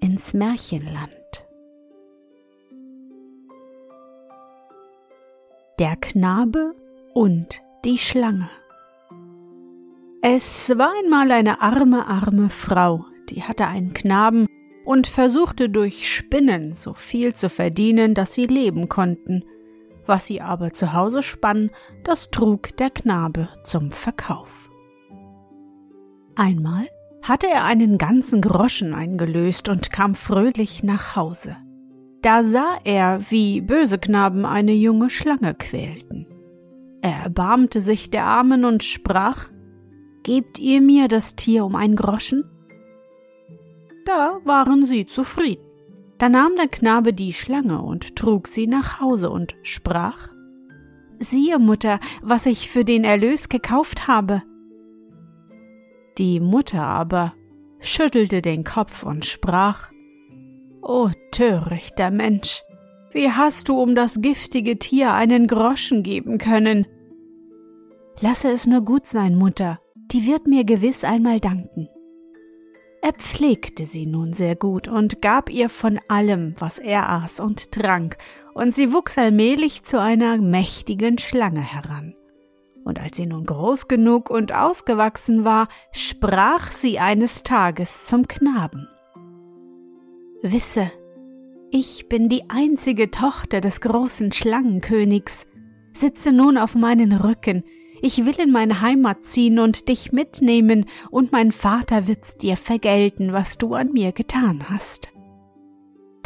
ins Märchenland. Der Knabe und die Schlange. Es war einmal eine arme, arme Frau, die hatte einen Knaben und versuchte durch Spinnen so viel zu verdienen, dass sie leben konnten. Was sie aber zu Hause spann, das trug der Knabe zum Verkauf. Einmal hatte er einen ganzen Groschen eingelöst und kam fröhlich nach Hause. Da sah er, wie böse Knaben eine junge Schlange quälten. Er erbarmte sich der Armen und sprach Gebt ihr mir das Tier um ein Groschen? Da waren sie zufrieden. Da nahm der Knabe die Schlange und trug sie nach Hause und sprach Siehe, Mutter, was ich für den Erlös gekauft habe. Die Mutter aber schüttelte den Kopf und sprach O törichter Mensch, wie hast du um das giftige Tier einen Groschen geben können? Lasse es nur gut sein, Mutter, die wird mir gewiss einmal danken. Er pflegte sie nun sehr gut und gab ihr von allem, was er aß und trank, und sie wuchs allmählich zu einer mächtigen Schlange heran und als sie nun groß genug und ausgewachsen war, sprach sie eines Tages zum Knaben. Wisse, ich bin die einzige Tochter des großen Schlangenkönigs, sitze nun auf meinen Rücken, ich will in meine Heimat ziehen und dich mitnehmen, und mein Vater wird's dir vergelten, was du an mir getan hast.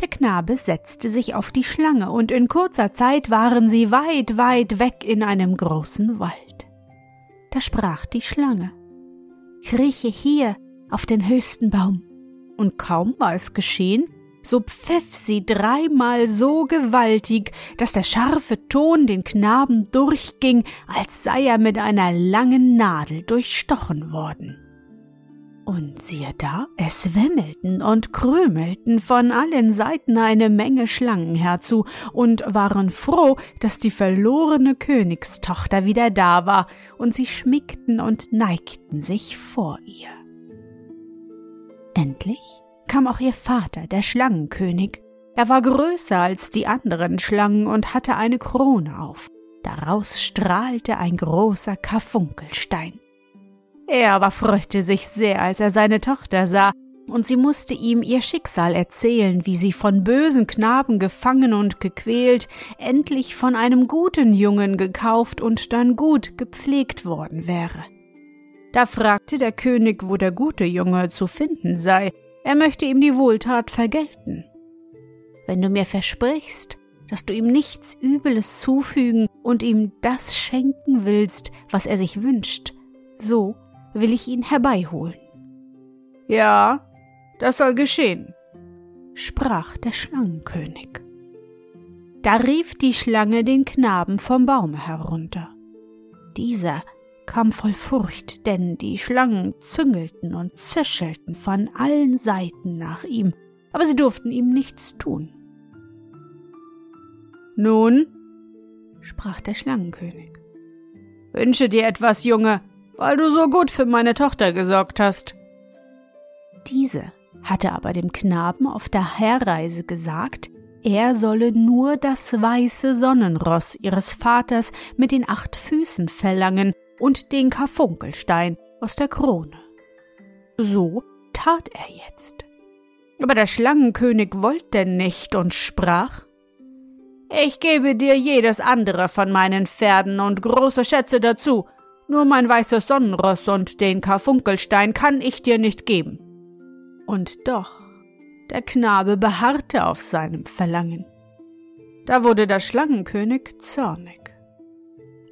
Der Knabe setzte sich auf die Schlange, und in kurzer Zeit waren sie weit, weit weg in einem großen Wald. Da sprach die Schlange Krieche hier auf den höchsten Baum. Und kaum war es geschehen, so pfiff sie dreimal so gewaltig, dass der scharfe Ton den Knaben durchging, als sei er mit einer langen Nadel durchstochen worden. Und siehe da, es wimmelten und krümelten von allen Seiten eine Menge Schlangen herzu und waren froh, dass die verlorene Königstochter wieder da war, und sie schmickten und neigten sich vor ihr. Endlich kam auch ihr Vater, der Schlangenkönig. Er war größer als die anderen Schlangen und hatte eine Krone auf. Daraus strahlte ein großer Karfunkelstein. Er aber freute sich sehr, als er seine Tochter sah, und sie musste ihm ihr Schicksal erzählen, wie sie von bösen Knaben gefangen und gequält, endlich von einem guten Jungen gekauft und dann gut gepflegt worden wäre. Da fragte der König, wo der gute Junge zu finden sei, er möchte ihm die Wohltat vergelten. Wenn du mir versprichst, dass du ihm nichts Übles zufügen und ihm das schenken willst, was er sich wünscht, so will ich ihn herbeiholen. Ja, das soll geschehen, sprach der Schlangenkönig. Da rief die Schlange den Knaben vom Baume herunter. Dieser kam voll Furcht, denn die Schlangen züngelten und zischelten von allen Seiten nach ihm, aber sie durften ihm nichts tun. Nun, sprach der Schlangenkönig, wünsche dir etwas, Junge, weil du so gut für meine Tochter gesorgt hast. Diese hatte aber dem Knaben auf der Herreise gesagt, er solle nur das weiße Sonnenross ihres Vaters mit den acht Füßen verlangen und den Karfunkelstein aus der Krone. So tat er jetzt. Aber der Schlangenkönig wollte nicht und sprach Ich gebe dir jedes andere von meinen Pferden und große Schätze dazu, nur mein weißes Sonnenross und den Karfunkelstein kann ich dir nicht geben. Und doch, der Knabe beharrte auf seinem Verlangen. Da wurde der Schlangenkönig zornig.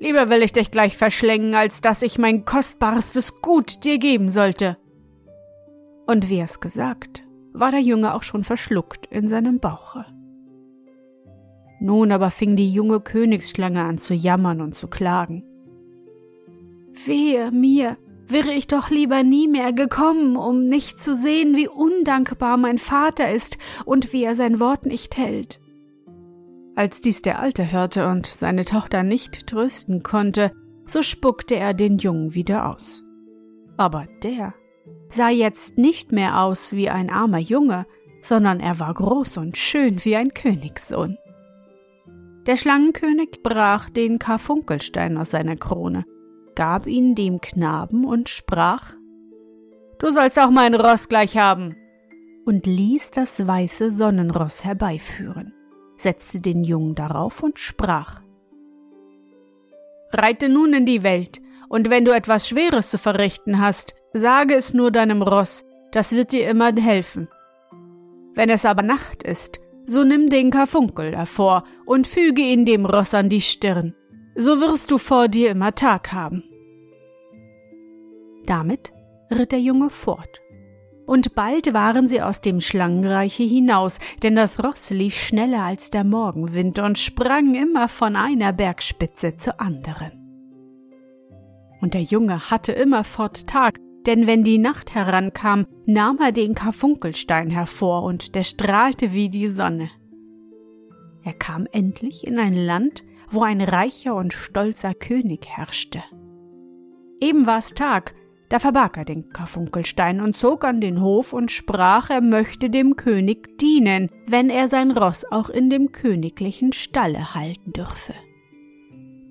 Lieber will ich dich gleich verschlängen, als dass ich mein kostbarstes Gut dir geben sollte. Und wie es gesagt, war der Junge auch schon verschluckt in seinem Bauche. Nun aber fing die junge Königsschlange an zu jammern und zu klagen. Wehe mir, wäre ich doch lieber nie mehr gekommen, um nicht zu sehen, wie undankbar mein Vater ist und wie er sein Wort nicht hält. Als dies der Alte hörte und seine Tochter nicht trösten konnte, so spuckte er den Jungen wieder aus. Aber der sah jetzt nicht mehr aus wie ein armer Junge, sondern er war groß und schön wie ein Königssohn. Der Schlangenkönig brach den Karfunkelstein aus seiner Krone gab ihn dem Knaben und sprach Du sollst auch mein Ross gleich haben, und ließ das weiße Sonnenross herbeiführen, setzte den Jungen darauf und sprach Reite nun in die Welt, und wenn du etwas Schweres zu verrichten hast, sage es nur deinem Ross, das wird dir immer helfen. Wenn es aber Nacht ist, so nimm den Karfunkel hervor und füge ihn dem Ross an die Stirn, so wirst du vor dir immer Tag haben. Damit ritt der Junge fort. Und bald waren sie aus dem Schlangenreiche hinaus, denn das Ross lief schneller als der Morgenwind und sprang immer von einer Bergspitze zur anderen. Und der Junge hatte immerfort Tag, denn wenn die Nacht herankam, nahm er den Karfunkelstein hervor und der strahlte wie die Sonne. Er kam endlich in ein Land, wo ein reicher und stolzer König herrschte. Eben war es Tag, da verbarg er den Karfunkelstein und zog an den Hof und sprach, er möchte dem König dienen, wenn er sein Ross auch in dem königlichen Stalle halten dürfe.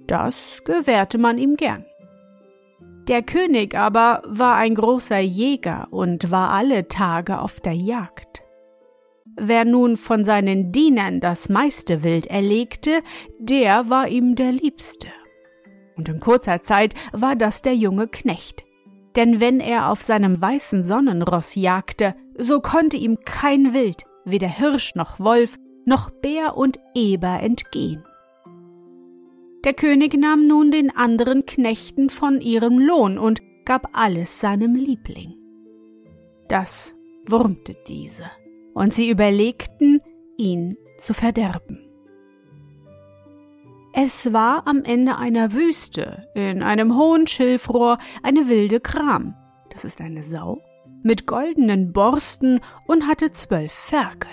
Das gewährte man ihm gern. Der König aber war ein großer Jäger und war alle Tage auf der Jagd. Wer nun von seinen Dienern das meiste Wild erlegte, der war ihm der Liebste. Und in kurzer Zeit war das der junge Knecht. Denn wenn er auf seinem weißen Sonnenross jagte, so konnte ihm kein Wild, weder Hirsch noch Wolf, noch Bär und Eber entgehen. Der König nahm nun den anderen Knechten von ihrem Lohn und gab alles seinem Liebling. Das wurmte diese und sie überlegten, ihn zu verderben. Es war am Ende einer Wüste, in einem hohen Schilfrohr, eine wilde Kram, das ist eine Sau, mit goldenen Borsten und hatte zwölf Ferkel.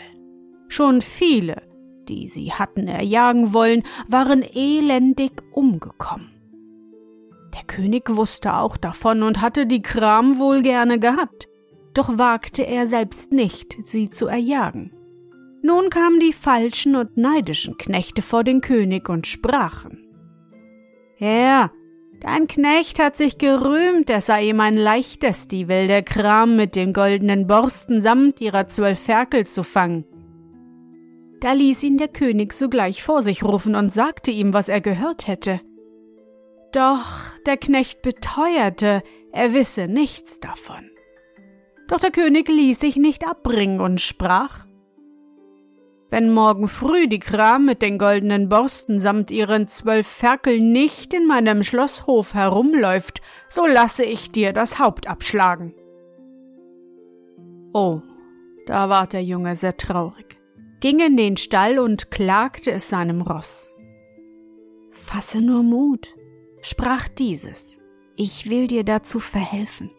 Schon viele, die sie hatten erjagen wollen, waren elendig umgekommen. Der König wusste auch davon und hatte die Kram wohl gerne gehabt, doch wagte er selbst nicht, sie zu erjagen. Nun kamen die falschen und neidischen Knechte vor den König und sprachen Herr, dein Knecht hat sich gerühmt, es sei ihm ein leichtes, die wilde Kram mit den goldenen Borsten samt ihrer zwölf Ferkel zu fangen. Da ließ ihn der König sogleich vor sich rufen und sagte ihm, was er gehört hätte. Doch der Knecht beteuerte, er wisse nichts davon. Doch der König ließ sich nicht abbringen und sprach Wenn morgen früh die Kram mit den goldenen Borsten samt ihren zwölf Ferkeln nicht in meinem Schlosshof herumläuft, so lasse ich dir das Haupt abschlagen. Oh, da ward der Junge sehr traurig, ging in den Stall und klagte es seinem Ross. Fasse nur Mut, sprach dieses, ich will dir dazu verhelfen.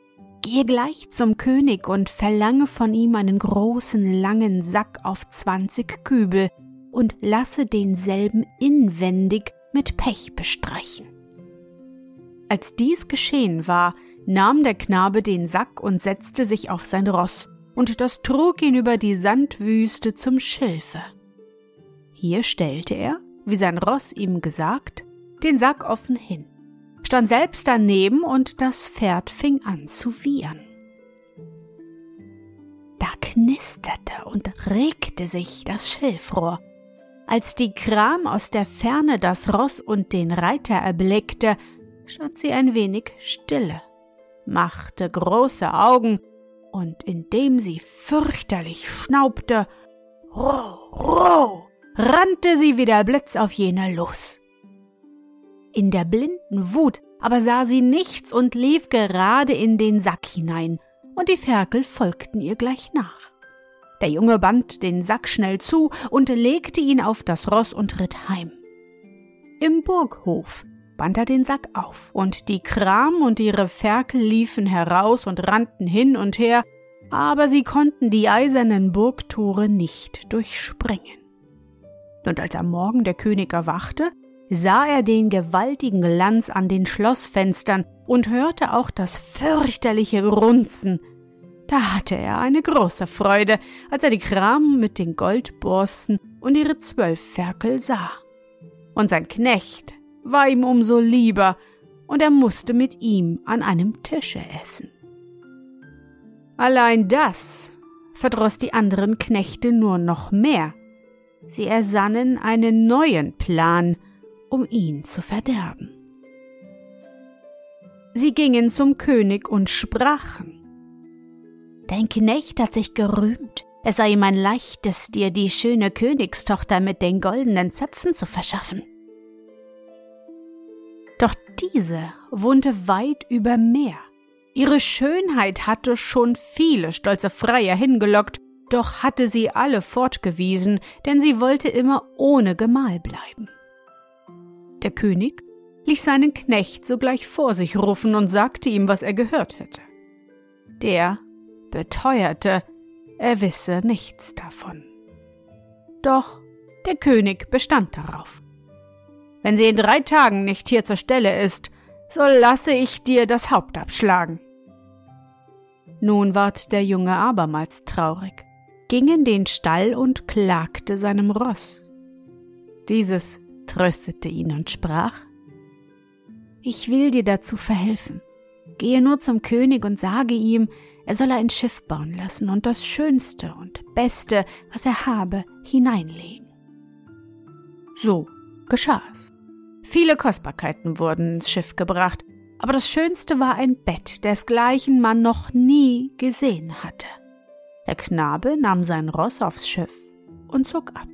Gehe gleich zum König und verlange von ihm einen großen langen Sack auf zwanzig Kübel und lasse denselben inwendig mit Pech bestreichen. Als dies geschehen war, nahm der Knabe den Sack und setzte sich auf sein Ross, und das trug ihn über die Sandwüste zum Schilfe. Hier stellte er, wie sein Ross ihm gesagt, den Sack offen hin stand selbst daneben und das Pferd fing an zu wiehern. Da knisterte und regte sich das Schilfrohr. Als die Kram aus der Ferne das Ross und den Reiter erblickte, stand sie ein wenig stille, machte große Augen und indem sie fürchterlich schnaubte, roh, roh, rannte sie wie der Blitz auf jene los. In der blinden Wut aber sah sie nichts und lief gerade in den Sack hinein, und die Ferkel folgten ihr gleich nach. Der Junge band den Sack schnell zu und legte ihn auf das Ross und ritt heim. Im Burghof band er den Sack auf, und die Kram und ihre Ferkel liefen heraus und rannten hin und her, aber sie konnten die eisernen Burgtore nicht durchspringen. Und als am Morgen der König erwachte, sah er den gewaltigen Glanz an den Schlossfenstern und hörte auch das fürchterliche Runzen, da hatte er eine große Freude, als er die Kram mit den Goldborsten und ihre zwölf Ferkel sah. Und sein Knecht war ihm umso lieber, und er musste mit ihm an einem Tische essen. Allein das verdroß die anderen Knechte nur noch mehr. Sie ersannen einen neuen Plan, um ihn zu verderben. Sie gingen zum König und sprachen Dein Knecht hat sich gerühmt, es sei ihm ein leichtes, dir die schöne Königstochter mit den goldenen Zöpfen zu verschaffen. Doch diese wohnte weit über Meer. Ihre Schönheit hatte schon viele stolze Freier hingelockt, doch hatte sie alle fortgewiesen, denn sie wollte immer ohne Gemahl bleiben. Der König ließ seinen Knecht sogleich vor sich rufen und sagte ihm, was er gehört hätte. Der beteuerte, er wisse nichts davon. Doch der König bestand darauf. Wenn sie in drei Tagen nicht hier zur Stelle ist, so lasse ich dir das Haupt abschlagen. Nun ward der Junge abermals traurig, ging in den Stall und klagte seinem Ross. Dieses tröstete ihn und sprach Ich will dir dazu verhelfen. Gehe nur zum König und sage ihm, er solle ein Schiff bauen lassen und das Schönste und Beste, was er habe, hineinlegen. So geschah's. Viele Kostbarkeiten wurden ins Schiff gebracht, aber das Schönste war ein Bett, desgleichen man noch nie gesehen hatte. Der Knabe nahm sein Ross aufs Schiff und zog ab.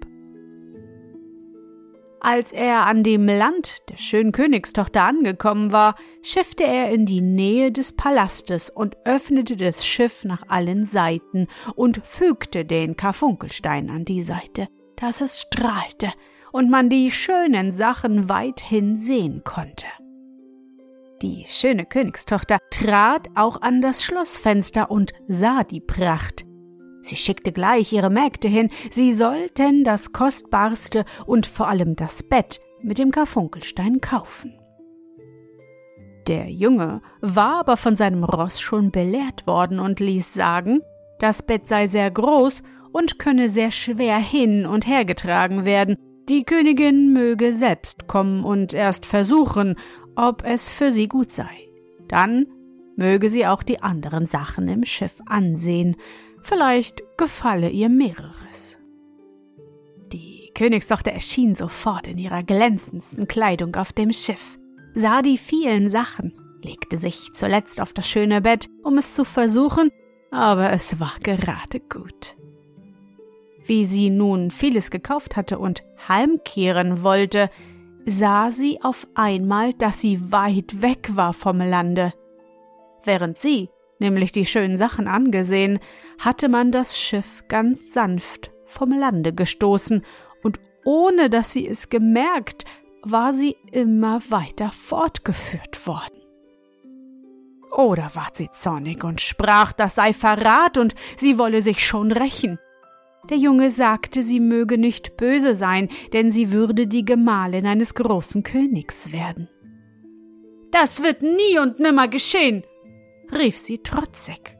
Als er an dem Land der schönen Königstochter angekommen war, schiffte er in die Nähe des Palastes und öffnete das Schiff nach allen Seiten und fügte den Karfunkelstein an die Seite, dass es strahlte und man die schönen Sachen weithin sehen konnte. Die schöne Königstochter trat auch an das Schlossfenster und sah die Pracht, Sie schickte gleich ihre Mägde hin, sie sollten das Kostbarste und vor allem das Bett mit dem Karfunkelstein kaufen. Der Junge war aber von seinem Ross schon belehrt worden und ließ sagen, das Bett sei sehr groß und könne sehr schwer hin und her getragen werden, die Königin möge selbst kommen und erst versuchen, ob es für sie gut sei. Dann möge sie auch die anderen Sachen im Schiff ansehen, Vielleicht gefalle ihr mehreres. Die Königstochter erschien sofort in ihrer glänzendsten Kleidung auf dem Schiff, sah die vielen Sachen, legte sich zuletzt auf das schöne Bett, um es zu versuchen, aber es war gerade gut. Wie sie nun vieles gekauft hatte und heimkehren wollte, sah sie auf einmal, dass sie weit weg war vom Lande. Während sie nämlich die schönen Sachen angesehen, hatte man das Schiff ganz sanft vom Lande gestoßen, und ohne dass sie es gemerkt, war sie immer weiter fortgeführt worden. Oder ward sie zornig und sprach, das sei Verrat und sie wolle sich schon rächen. Der Junge sagte, sie möge nicht böse sein, denn sie würde die Gemahlin eines großen Königs werden. Das wird nie und nimmer geschehen, rief sie trotzig.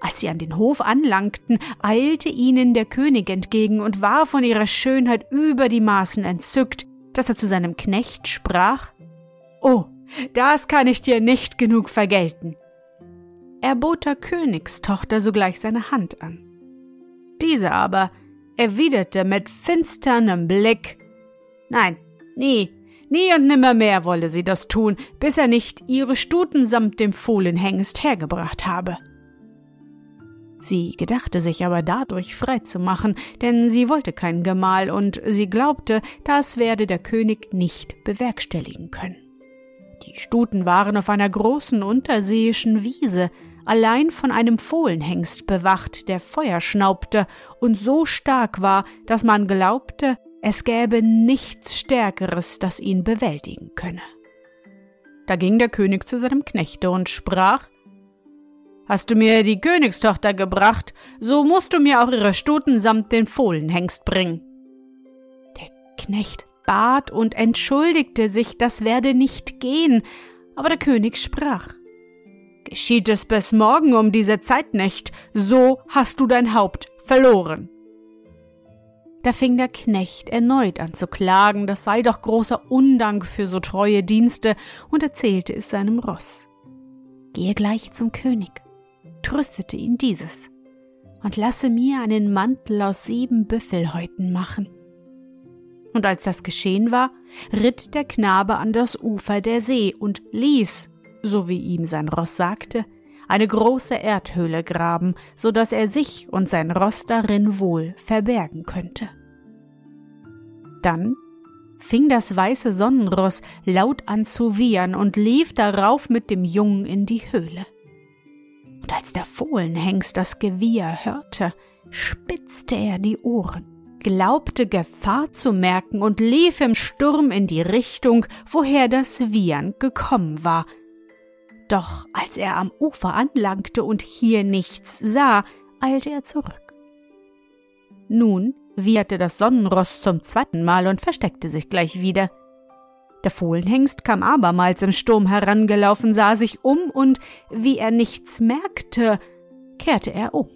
Als sie an den Hof anlangten, eilte ihnen der König entgegen und war von ihrer Schönheit über die Maßen entzückt, dass er zu seinem Knecht sprach Oh, das kann ich dir nicht genug vergelten. Er bot der Königstochter sogleich seine Hand an. Diese aber erwiderte mit finsternem Blick Nein, nie, nie und nimmermehr wolle sie das tun, bis er nicht ihre Stuten samt dem Fohlenhengst hergebracht habe. Sie gedachte sich aber dadurch frei zu machen, denn sie wollte keinen Gemahl und sie glaubte, das werde der König nicht bewerkstelligen können. Die Stuten waren auf einer großen unterseeischen Wiese, allein von einem Fohlenhengst bewacht, der Feuer schnaubte und so stark war, dass man glaubte, es gäbe nichts Stärkeres, das ihn bewältigen könne. Da ging der König zu seinem Knechte und sprach Hast du mir die Königstochter gebracht, so musst du mir auch ihre Stuten samt den Fohlenhengst bringen. Der Knecht bat und entschuldigte sich, das werde nicht gehen, aber der König sprach Geschieht es bis morgen um diese Zeit nicht, so hast du dein Haupt verloren. Da fing der Knecht erneut an zu klagen, das sei doch großer Undank für so treue Dienste, und erzählte es seinem Ross. Gehe gleich zum König, tröstete ihn dieses, und lasse mir einen Mantel aus sieben Büffelhäuten machen. Und als das geschehen war, ritt der Knabe an das Ufer der See und ließ, so wie ihm sein Ross sagte, eine große Erdhöhle graben, so dass er sich und sein Ross darin wohl verbergen könnte. Dann fing das weiße Sonnenross laut an zu wiehern und lief darauf mit dem Jungen in die Höhle. Und als der Fohlenhengst das Gewieher hörte, spitzte er die Ohren, glaubte Gefahr zu merken und lief im Sturm in die Richtung, woher das Wiehern gekommen war, doch als er am Ufer anlangte und hier nichts sah, eilte er zurück. Nun wieherte das Sonnenross zum zweiten Mal und versteckte sich gleich wieder. Der Fohlenhengst kam abermals im Sturm herangelaufen, sah sich um und, wie er nichts merkte, kehrte er um.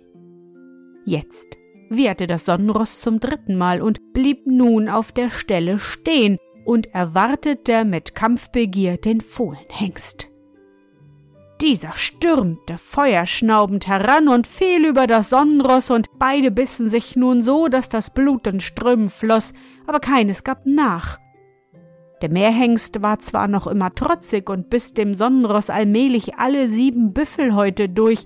Jetzt wieherte das Sonnenross zum dritten Mal und blieb nun auf der Stelle stehen und erwartete mit Kampfbegier den Fohlenhengst. Dieser stürmte feuerschnaubend heran und fiel über das Sonnenross, und beide bissen sich nun so, dass das Blut in Strömen floss, aber keines gab nach. Der Meerhengst war zwar noch immer trotzig und biss dem Sonnenross allmählich alle sieben Büffelhäute durch,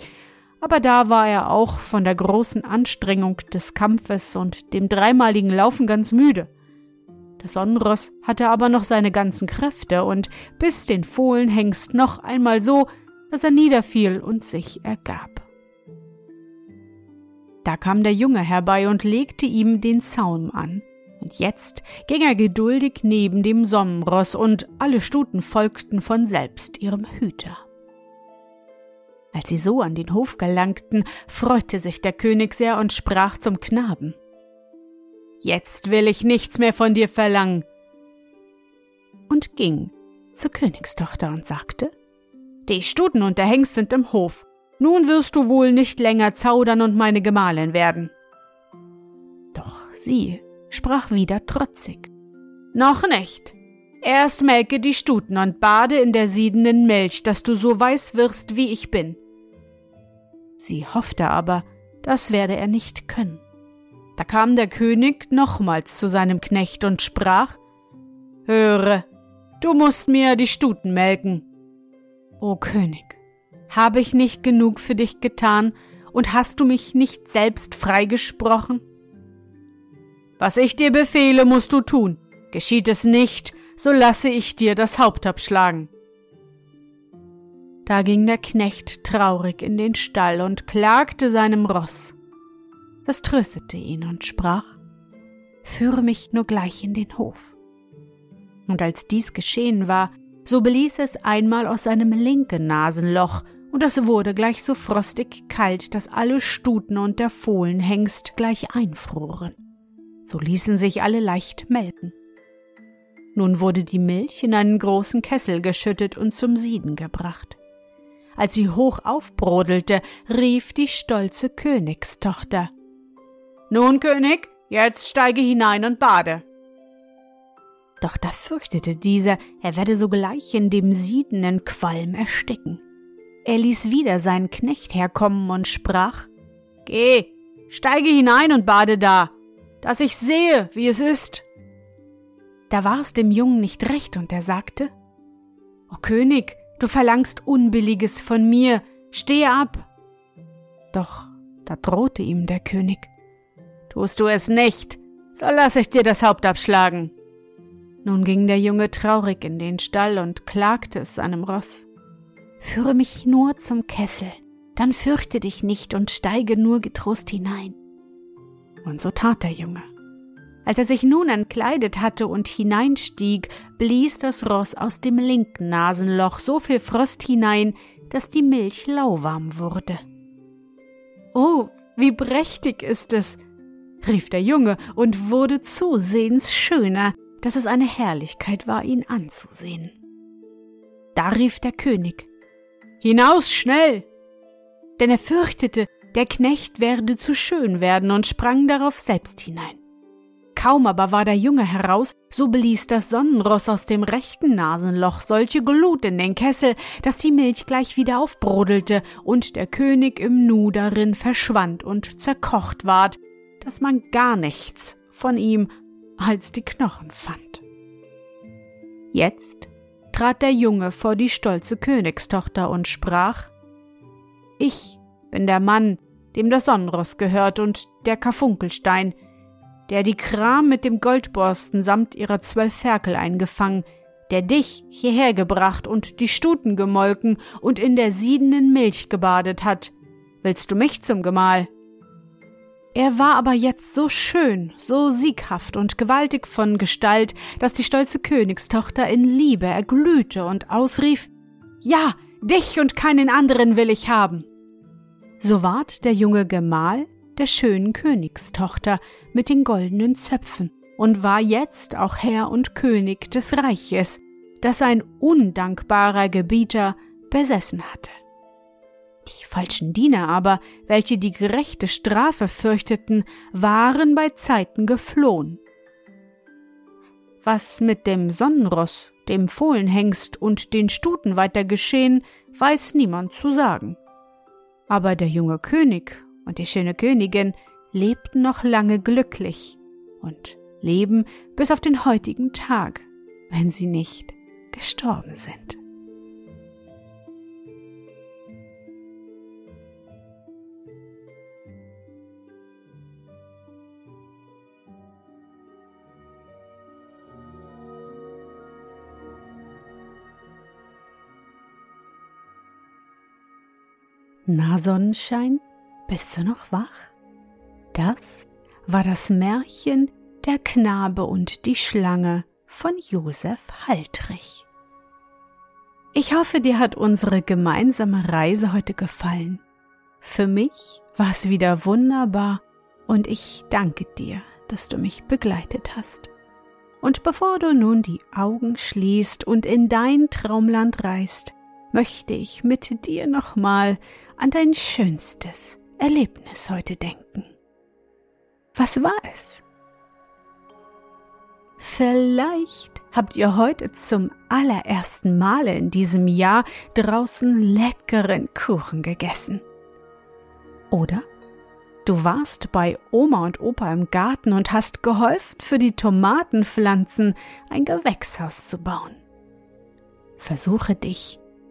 aber da war er auch von der großen Anstrengung des Kampfes und dem dreimaligen Laufen ganz müde. Das Sonnenross hatte aber noch seine ganzen Kräfte und biss den Fohlenhengst noch einmal so, dass er niederfiel und sich ergab. Da kam der Junge herbei und legte ihm den Zaum an. Und jetzt ging er geduldig neben dem Sonnenross, und alle Stuten folgten von selbst ihrem Hüter. Als sie so an den Hof gelangten, freute sich der König sehr und sprach zum Knaben Jetzt will ich nichts mehr von dir verlangen. Und ging zur Königstochter und sagte die Stuten und der Hengst sind im Hof. Nun wirst du wohl nicht länger zaudern und meine Gemahlin werden. Doch sie sprach wieder trotzig. Noch nicht. Erst melke die Stuten und bade in der siedenden Milch, dass du so weiß wirst, wie ich bin. Sie hoffte aber, das werde er nicht können. Da kam der König nochmals zu seinem Knecht und sprach Höre, du musst mir die Stuten melken. O König, habe ich nicht genug für dich getan und hast du mich nicht selbst freigesprochen? Was ich dir befehle, musst du tun. Geschieht es nicht, so lasse ich dir das Haupt abschlagen. Da ging der Knecht traurig in den Stall und klagte seinem Ross. Das tröstete ihn und sprach, Führe mich nur gleich in den Hof. Und als dies geschehen war, so blies es einmal aus seinem linken Nasenloch, und es wurde gleich so frostig kalt, dass alle Stuten und der Fohlenhengst gleich einfroren. So ließen sich alle leicht melken. Nun wurde die Milch in einen großen Kessel geschüttet und zum Sieden gebracht. Als sie hoch aufbrodelte, rief die stolze Königstochter Nun, König, jetzt steige hinein und bade. Doch da fürchtete dieser, er werde sogleich in dem siedenden Qualm ersticken. Er ließ wieder seinen Knecht herkommen und sprach Geh, steige hinein und bade da. dass ich sehe, wie es ist. Da war es dem Jungen nicht recht, und er sagte O König, du verlangst Unbilliges von mir, stehe ab. Doch da drohte ihm der König Tust du es nicht, so lass ich dir das Haupt abschlagen. Nun ging der Junge traurig in den Stall und klagte es seinem Ross. Führe mich nur zum Kessel, dann fürchte dich nicht und steige nur getrost hinein. Und so tat der Junge. Als er sich nun entkleidet hatte und hineinstieg, blies das Ross aus dem linken Nasenloch so viel Frost hinein, dass die Milch lauwarm wurde. Oh, wie prächtig ist es, rief der Junge und wurde zusehends schöner, dass es eine Herrlichkeit war, ihn anzusehen. Da rief der König Hinaus schnell. Denn er fürchtete, der Knecht werde zu schön werden und sprang darauf selbst hinein. Kaum aber war der Junge heraus, so blies das Sonnenross aus dem rechten Nasenloch solche Glut in den Kessel, dass die Milch gleich wieder aufbrodelte und der König im Nu darin verschwand und zerkocht ward, dass man gar nichts von ihm als die Knochen fand. Jetzt trat der Junge vor die stolze Königstochter und sprach Ich bin der Mann, dem das Sonnenross gehört und der Karfunkelstein, der die Kram mit dem Goldborsten samt ihrer zwölf Ferkel eingefangen, der dich hierher gebracht und die Stuten gemolken und in der siedenden Milch gebadet hat. Willst du mich zum Gemahl? Er war aber jetzt so schön, so sieghaft und gewaltig von Gestalt, dass die stolze Königstochter in Liebe erglühte und ausrief Ja, dich und keinen anderen will ich haben. So ward der junge Gemahl der schönen Königstochter mit den goldenen Zöpfen und war jetzt auch Herr und König des Reiches, das ein undankbarer Gebieter besessen hatte. Die falschen Diener aber, welche die gerechte Strafe fürchteten, waren bei Zeiten geflohen. Was mit dem Sonnenross, dem Fohlenhengst und den Stuten weiter geschehen, weiß niemand zu sagen. Aber der junge König und die schöne Königin lebten noch lange glücklich und leben bis auf den heutigen Tag, wenn sie nicht gestorben sind. Na Sonnenschein, bist du noch wach? Das war das Märchen Der Knabe und die Schlange von Josef Haltrich. Ich hoffe, dir hat unsere gemeinsame Reise heute gefallen. Für mich war es wieder wunderbar und ich danke dir, dass du mich begleitet hast. Und bevor du nun die Augen schließt und in dein Traumland reist, möchte ich mit dir nochmal an dein schönstes Erlebnis heute denken. Was war es? Vielleicht habt ihr heute zum allerersten Male in diesem Jahr draußen leckeren Kuchen gegessen. Oder du warst bei Oma und Opa im Garten und hast geholfen, für die Tomatenpflanzen ein Gewächshaus zu bauen. Versuche dich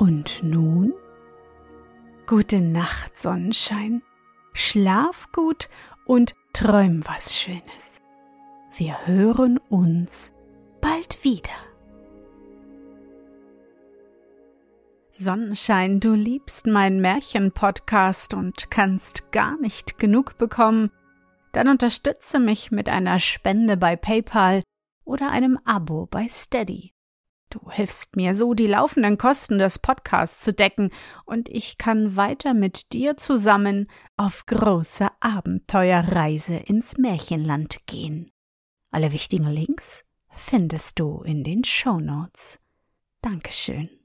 Und nun? Gute Nacht, Sonnenschein. Schlaf gut und träum was Schönes. Wir hören uns bald wieder. Sonnenschein, du liebst meinen Märchen-Podcast und kannst gar nicht genug bekommen, dann unterstütze mich mit einer Spende bei PayPal oder einem Abo bei Steady. Du hilfst mir so, die laufenden Kosten des Podcasts zu decken, und ich kann weiter mit dir zusammen auf große Abenteuerreise ins Märchenland gehen. Alle wichtigen Links findest du in den Show Notes. Dankeschön.